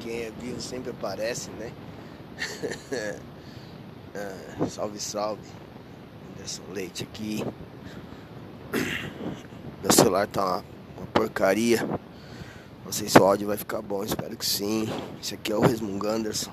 Quem é vivo sempre aparece, né? ah, salve, salve. Anderson Leite aqui. Meu celular tá uma, uma, porcaria. Não sei se o áudio vai ficar bom, espero que sim. Esse aqui é o Resmungo Anderson.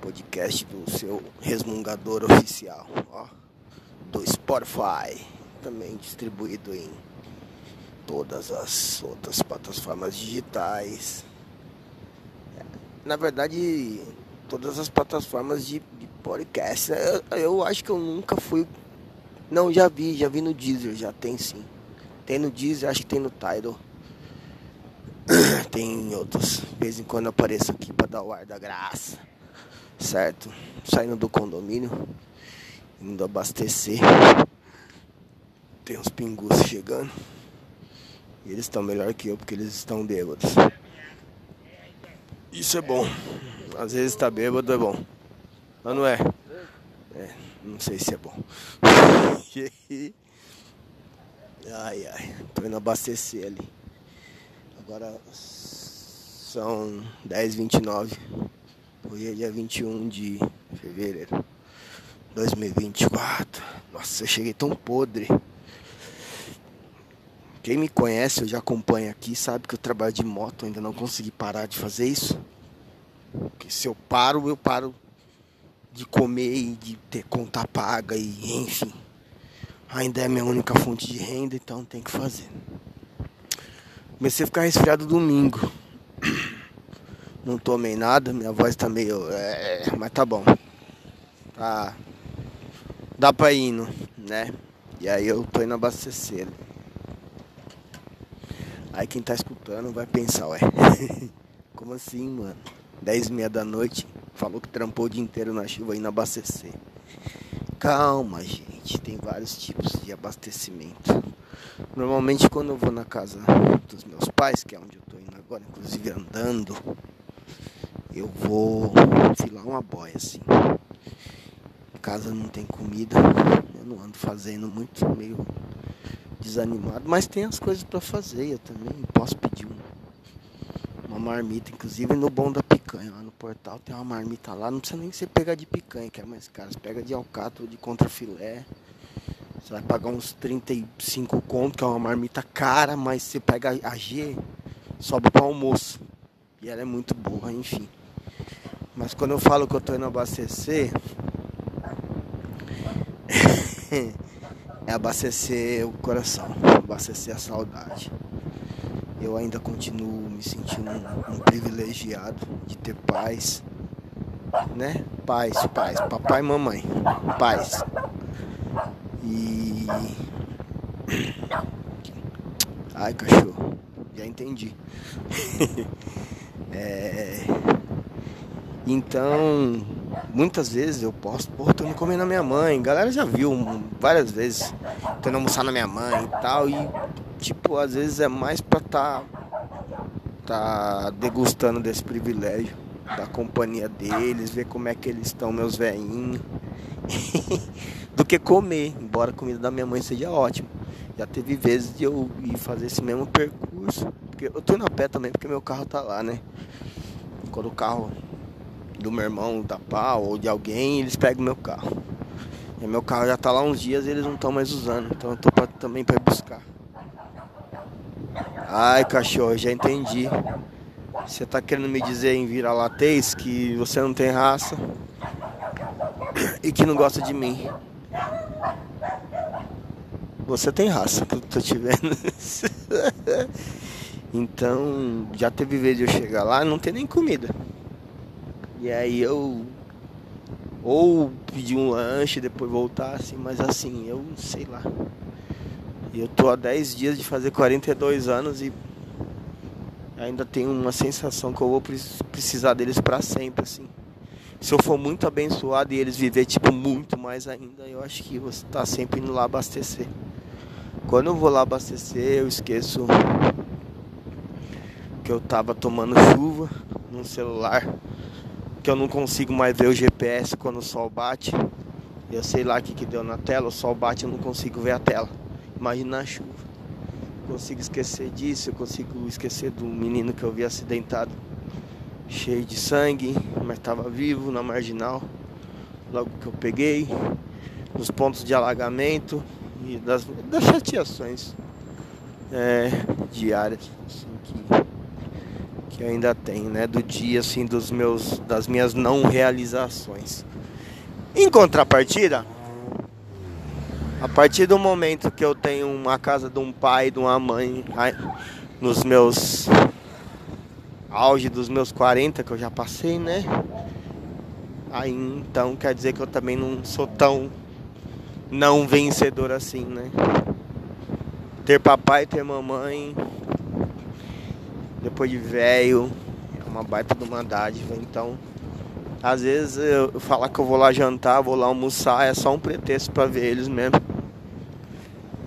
Podcast do seu resmungador oficial, ó. Do Spotify. Também distribuído em todas as outras plataformas digitais. Na verdade, todas as plataformas de, de podcast. Eu, eu, acho que eu nunca fui. Não, já vi, já vi no Deezer, já tem sim. Tem no Deezer, acho que tem no Tidal. tem outros. De vez em quando apareço aqui para dar o ar da graça. Certo? Saindo do condomínio, indo abastecer. Tem uns pingus chegando. E eles estão melhor que eu porque eles estão bêbados. Isso é bom. Às vezes tá bêbado é bom. Mas não é? É, não sei se é bom. ai ai, tô indo abastecer ali. Agora são 10h29. Hoje é dia 21 de fevereiro 2024. Nossa, eu cheguei tão podre. Quem me conhece, eu já acompanha aqui, sabe que eu trabalho de moto, ainda não consegui parar de fazer isso. Porque se eu paro, eu paro de comer e de ter conta paga e enfim. Ainda é minha única fonte de renda, então tem que fazer. Comecei a ficar resfriado domingo. Não tomei nada, minha voz tá meio. É, mas tá bom. Tá. Dá pra ir né? E aí eu tô indo abastecer. Aí quem tá escutando vai pensar, ué, como assim, mano? 10 e meia da noite, falou que trampou o dia inteiro na chuva indo abastecer. Calma, gente, tem vários tipos de abastecimento. Normalmente quando eu vou na casa dos meus pais, que é onde eu tô indo agora, inclusive andando, eu vou filar uma boia assim. Em casa não tem comida, eu não ando fazendo muito, meio desanimado, mas tem as coisas para fazer. Eu também posso pedir um, uma marmita, inclusive no bom da picanha. Lá no portal tem uma marmita lá, não precisa nem ser pegar de picanha, que é mais caro. Você pega de alcatra ou de contrafilé. Você vai pagar uns 35 conto, que é uma marmita cara, mas você pega a G, sobe para almoço. E ela é muito boa, enfim. Mas quando eu falo que eu tô indo abastecer. é abastecer o coração, abastecer a saudade. Eu ainda continuo me sentindo um, um privilegiado de ter pais, né? Pais, pais, papai e mamãe, pais. E. Ai, cachorro, já entendi. é... Então, muitas vezes eu posto, pô, tô indo comer na minha mãe. Galera já viu várias vezes, tô indo almoçar na minha mãe e tal. E, tipo, às vezes é mais pra tá, tá degustando desse privilégio, da companhia deles, ver como é que eles estão, meus velhinhos. do que comer, embora a comida da minha mãe seja ótima. Já teve vezes de eu ir fazer esse mesmo percurso. Porque eu tô indo a pé também porque meu carro tá lá, né? Quando o carro do meu irmão da pau ou de alguém, eles pegam meu carro. E meu carro já tá lá uns dias e eles não estão mais usando. Então eu tô pra, também para buscar. Ai, cachorro, já entendi. Você tá querendo me dizer em vira-latez que você não tem raça e que não gosta de mim. Você tem raça, que eu tô te vendo. então, já teve vez de eu chegar lá não tem nem comida. E aí eu ou pedir um lanche depois voltar assim, mas assim, eu sei lá. Eu tô há 10 dias de fazer 42 anos e ainda tenho uma sensação que eu vou precisar deles para sempre assim. Se eu for muito abençoado e eles viver tipo muito mais ainda, eu acho que você tá sempre indo lá abastecer. Quando eu vou lá abastecer, eu esqueço que eu tava tomando chuva no celular que eu não consigo mais ver o GPS quando o sol bate. Eu sei lá o que, que deu na tela, o sol bate eu não consigo ver a tela. Imagina a chuva. Eu consigo esquecer disso, eu consigo esquecer do menino que eu vi acidentado cheio de sangue, mas estava vivo na marginal. Logo que eu peguei, nos pontos de alagamento e das, das chateações é, diárias assim, que, que eu ainda tenho, né? Do dia assim dos meus das minhas não realizações. Em contrapartida, a partir do momento que eu tenho uma casa de um pai, de uma mãe, nos meus auge dos meus 40 que eu já passei, né? Aí então quer dizer que eu também não sou tão não vencedor assim, né? Ter papai, ter mamãe, depois de velho, é uma baita de uma dádiva, então às vezes eu falar que eu vou lá jantar, vou lá almoçar, é só um pretexto para ver eles mesmo.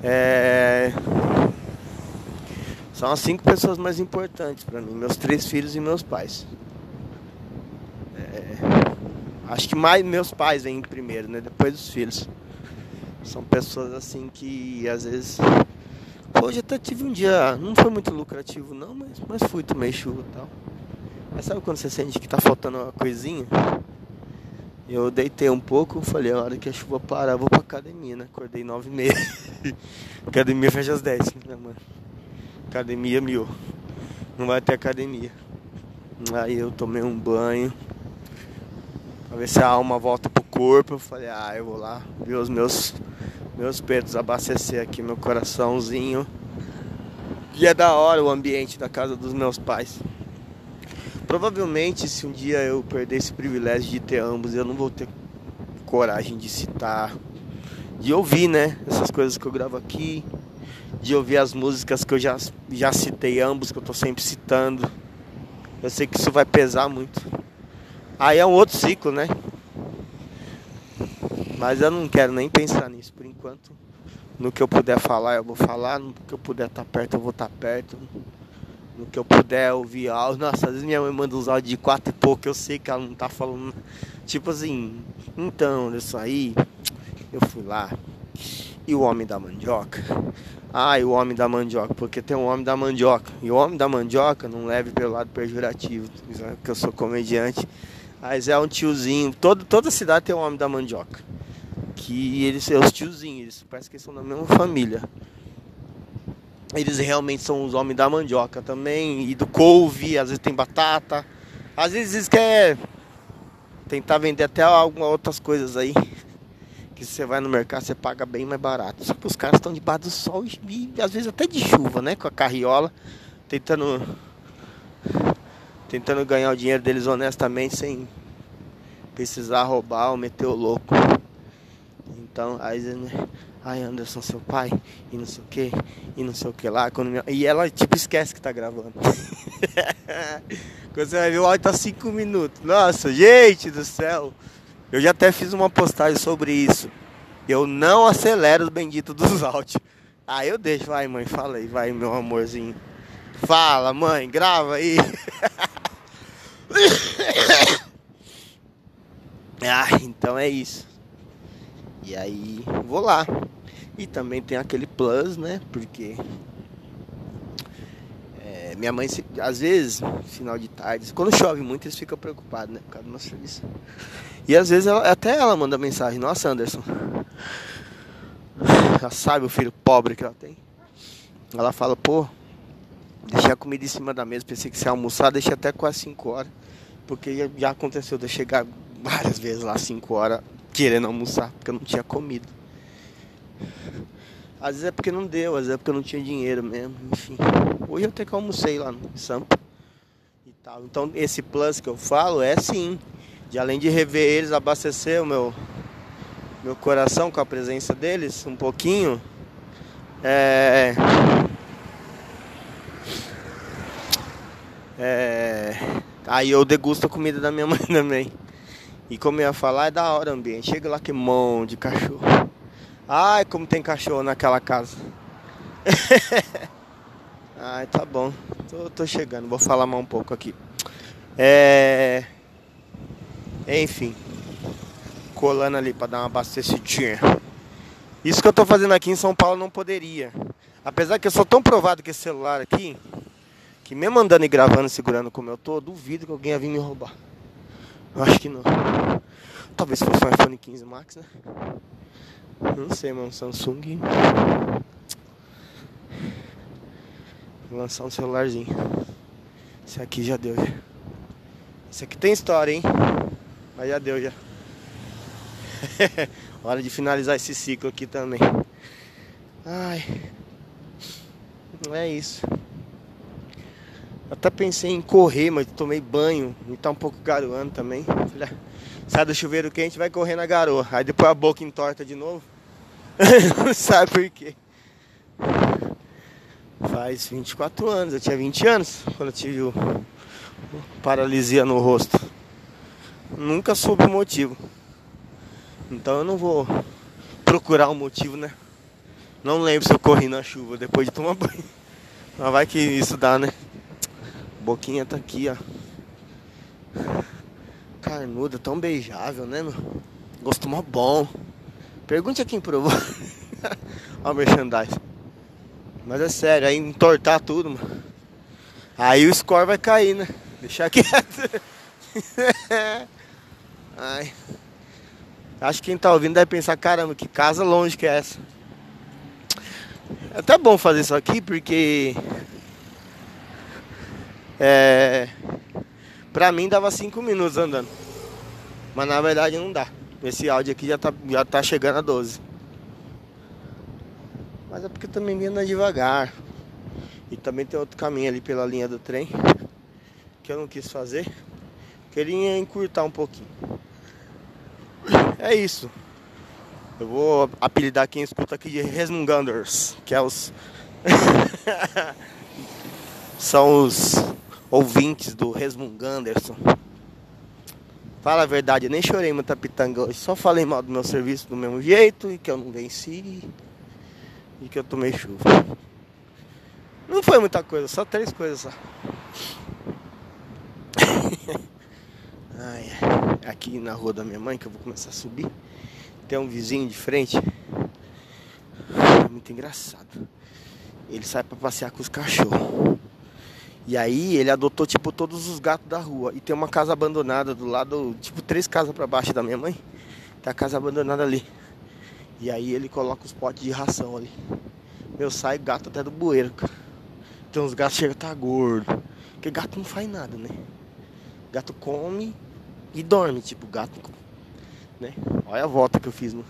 É... São as cinco pessoas mais importantes para mim, meus três filhos e meus pais. É... Acho que mais meus pais vêm primeiro, né? Depois dos filhos. São pessoas assim que às vezes. Hoje até tive um dia, não foi muito lucrativo não, mas, mas fui, tomei chuva e tal. Mas sabe quando você sente que tá faltando uma coisinha? Eu deitei um pouco, falei, a hora que a chuva parar, vou pra academia, né? Acordei nove e meia. academia fecha às dez, né, mano? Academia mil. Não vai ter academia. Aí eu tomei um banho. Pra ver se a alma volta pro corpo. Eu falei, ah, eu vou lá ver os meus, meus peitos abastecer aqui, meu coraçãozinho. E é da hora o ambiente da casa dos meus pais. Provavelmente, se um dia eu perder esse privilégio de ter ambos, eu não vou ter coragem de citar, de ouvir, né? Essas coisas que eu gravo aqui, de ouvir as músicas que eu já, já citei ambos, que eu tô sempre citando. Eu sei que isso vai pesar muito. Aí é um outro ciclo, né? Mas eu não quero nem pensar nisso por enquanto. No que eu puder falar, eu vou falar. No que eu puder estar tá perto, eu vou estar tá perto no que eu puder ouvir áudio. Nossa, às vezes minha mãe manda uns áudios de quatro e pouco, eu sei que ela não tá falando. Tipo assim, então, isso aí, eu fui lá. E o homem da mandioca? Ah, e o homem da mandioca, porque tem um homem da mandioca. E o homem da mandioca, não leve pelo lado pejorativo, que eu sou comediante. Mas é um tiozinho, todo, toda cidade tem um homem da mandioca. Que eles são os tiozinhos, eles parece que são da mesma família eles realmente são os homens da mandioca também, e do couve, às vezes tem batata. Às vezes eles querem tentar vender até algumas outras coisas aí. Que você vai no mercado, você paga bem mais barato. Só que os caras estão debaixo do sol e, e às vezes até de chuva, né? Com a carriola, tentando tentando ganhar o dinheiro deles honestamente sem precisar roubar ou meter o louco. Então, aí ai Anderson, seu pai, e não sei o que, e não sei o que lá. Quando minha... E ela tipo esquece que tá gravando. Quando você vai ver o áudio tá 5 minutos. Nossa, gente do céu. Eu já até fiz uma postagem sobre isso. Eu não acelero os benditos dos áudios. Ah, eu deixo, vai mãe, fala aí, vai meu amorzinho. Fala, mãe, grava aí. ah, então é isso. E aí, vou lá. E também tem aquele plus, né? Porque é, minha mãe, às vezes, final de tarde, quando chove muito, eles ficam preocupados, né? Por causa do nosso serviço. E às vezes, ela, até ela manda mensagem: Nossa, Anderson, já sabe o filho pobre que ela tem? Ela fala: Pô, deixei a comida em cima da mesa, pensei que ia almoçar, deixei até quase 5 horas. Porque já, aconteceu de chegar várias vezes lá 5 horas querendo almoçar, porque eu não tinha comido. Às vezes é porque não deu, às vezes é porque eu não tinha dinheiro mesmo, enfim. Hoje eu até que almocei lá no Sampa e tal. Então esse plus que eu falo é sim, de além de rever eles, abastecer o meu meu coração com a presença deles um pouquinho. É É, aí eu degusto a comida da minha mãe também. E como eu ia falar, é da hora o ambiente. Chega lá que mão de cachorro. Ai, como tem cachorro naquela casa. Ai, tá bom. Tô, tô, chegando. Vou falar mais um pouco aqui. É... Enfim. Colando ali pra dar uma abastecidinha. Isso que eu tô fazendo aqui em São Paulo não poderia. Apesar que eu sou tão provado com esse celular aqui Que mesmo andando e gravando, segurando como eu tô, duvido que alguém ia vir me roubar. Eu acho que não. Talvez fosse um iPhone 15 Max, né? Não sei, mano. Samsung. Vou lançar um celularzinho. Esse aqui já deu. Já. Esse aqui tem história, hein? Mas já deu já. Hora de finalizar esse ciclo aqui também. Ai. É isso. Até pensei em correr, mas tomei banho e tá um pouco garoando também. Ah, sai do chuveiro quente, vai correr na garoa. Aí depois a boca entorta de novo. Não sabe por quê. Faz 24 anos, eu tinha 20 anos quando eu tive o, o paralisia no rosto. Nunca soube o motivo. Então eu não vou procurar um motivo, né? Não lembro se eu corri na chuva depois de tomar banho. Mas vai que isso dá, né? Boquinha tá aqui, ó. Carnuda, tão beijável, né, meu? Gosto mó bom. Pergunte a quem provou. Olha o merchandising. Mas é sério, aí entortar tudo, mano. Aí o score vai cair, né? Deixar quieto. Ai. Acho que quem tá ouvindo deve pensar, caramba, que casa longe que é essa. É até bom fazer isso aqui porque é, pra mim dava 5 minutos andando. Mas na verdade não dá. Esse áudio aqui já tá, já tá chegando a 12. Mas é porque também anda devagar. E também tem outro caminho ali pela linha do trem. Que eu não quis fazer. Queria encurtar um pouquinho. É isso. Eu vou apelidar quem escuta aqui de Resmunganders. Que é os. São os ouvintes do Resmunganderson. Fala a verdade, eu nem chorei muita pitanga só falei mal do meu serviço do mesmo jeito e que eu não venci e que eu tomei chuva. Não foi muita coisa, só três coisas só. Ai, aqui na rua da minha mãe que eu vou começar a subir, tem um vizinho de frente. Muito engraçado. Ele sai para passear com os cachorros. E aí ele adotou tipo todos os gatos da rua. E tem uma casa abandonada do lado, tipo três casas para baixo da minha mãe. Tá a casa abandonada ali. E aí ele coloca os potes de ração ali. Meu, sai gato até do bueiro, cara. Então os gatos chegam a estar tá gordo. Porque gato não faz nada, né? Gato come e dorme, tipo, gato. Né? Olha a volta que eu fiz, mano.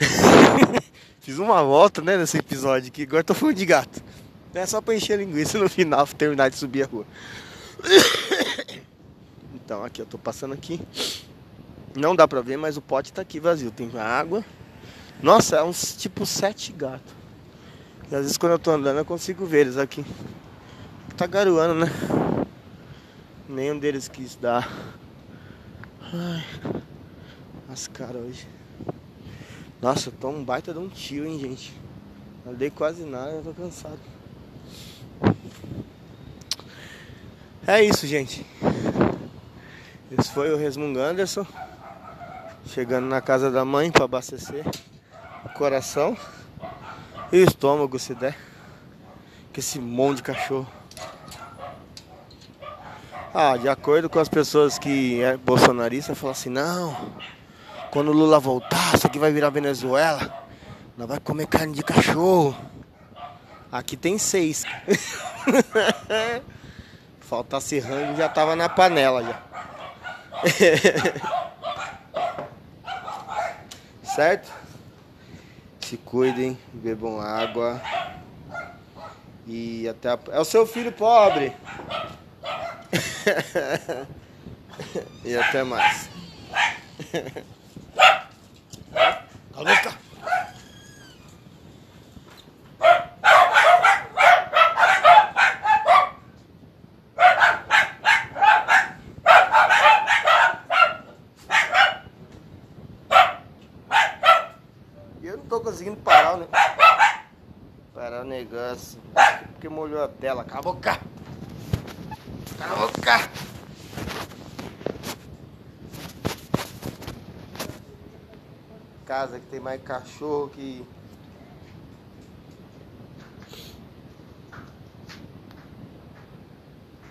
fiz uma volta, né, nesse episódio aqui. Agora tô falando de gato. É só pra encher linguiça no final, terminar de subir a rua. Então, aqui eu tô passando aqui. Não dá pra ver, mas o pote tá aqui vazio. Tem água. Nossa, é uns tipo sete gatos. E às vezes quando eu tô andando eu consigo ver eles aqui. Tá garoando, né? Nenhum deles quis dar. Ai, as caras hoje. Nossa, eu tô um baita de um tio, hein, gente. Não dei quase nada, eu tô cansado. É isso, gente. Esse foi o Resmungo Anderson. Chegando na casa da mãe para abastecer o coração e o estômago, se der. Que esse monte de cachorro. Ah, de acordo com as pessoas que é bolsonarista, falam assim, não, quando o Lula voltar, isso aqui vai virar Venezuela, nós vai comer carne de cachorro. Aqui tem seis. Faltasse rango já tava na panela já. certo? Se cuidem, bebam água. E até a... É o seu filho pobre. e até mais. negócio. Porque molhou a tela. Cala a boca! Cala a boca! Casa que tem mais cachorro que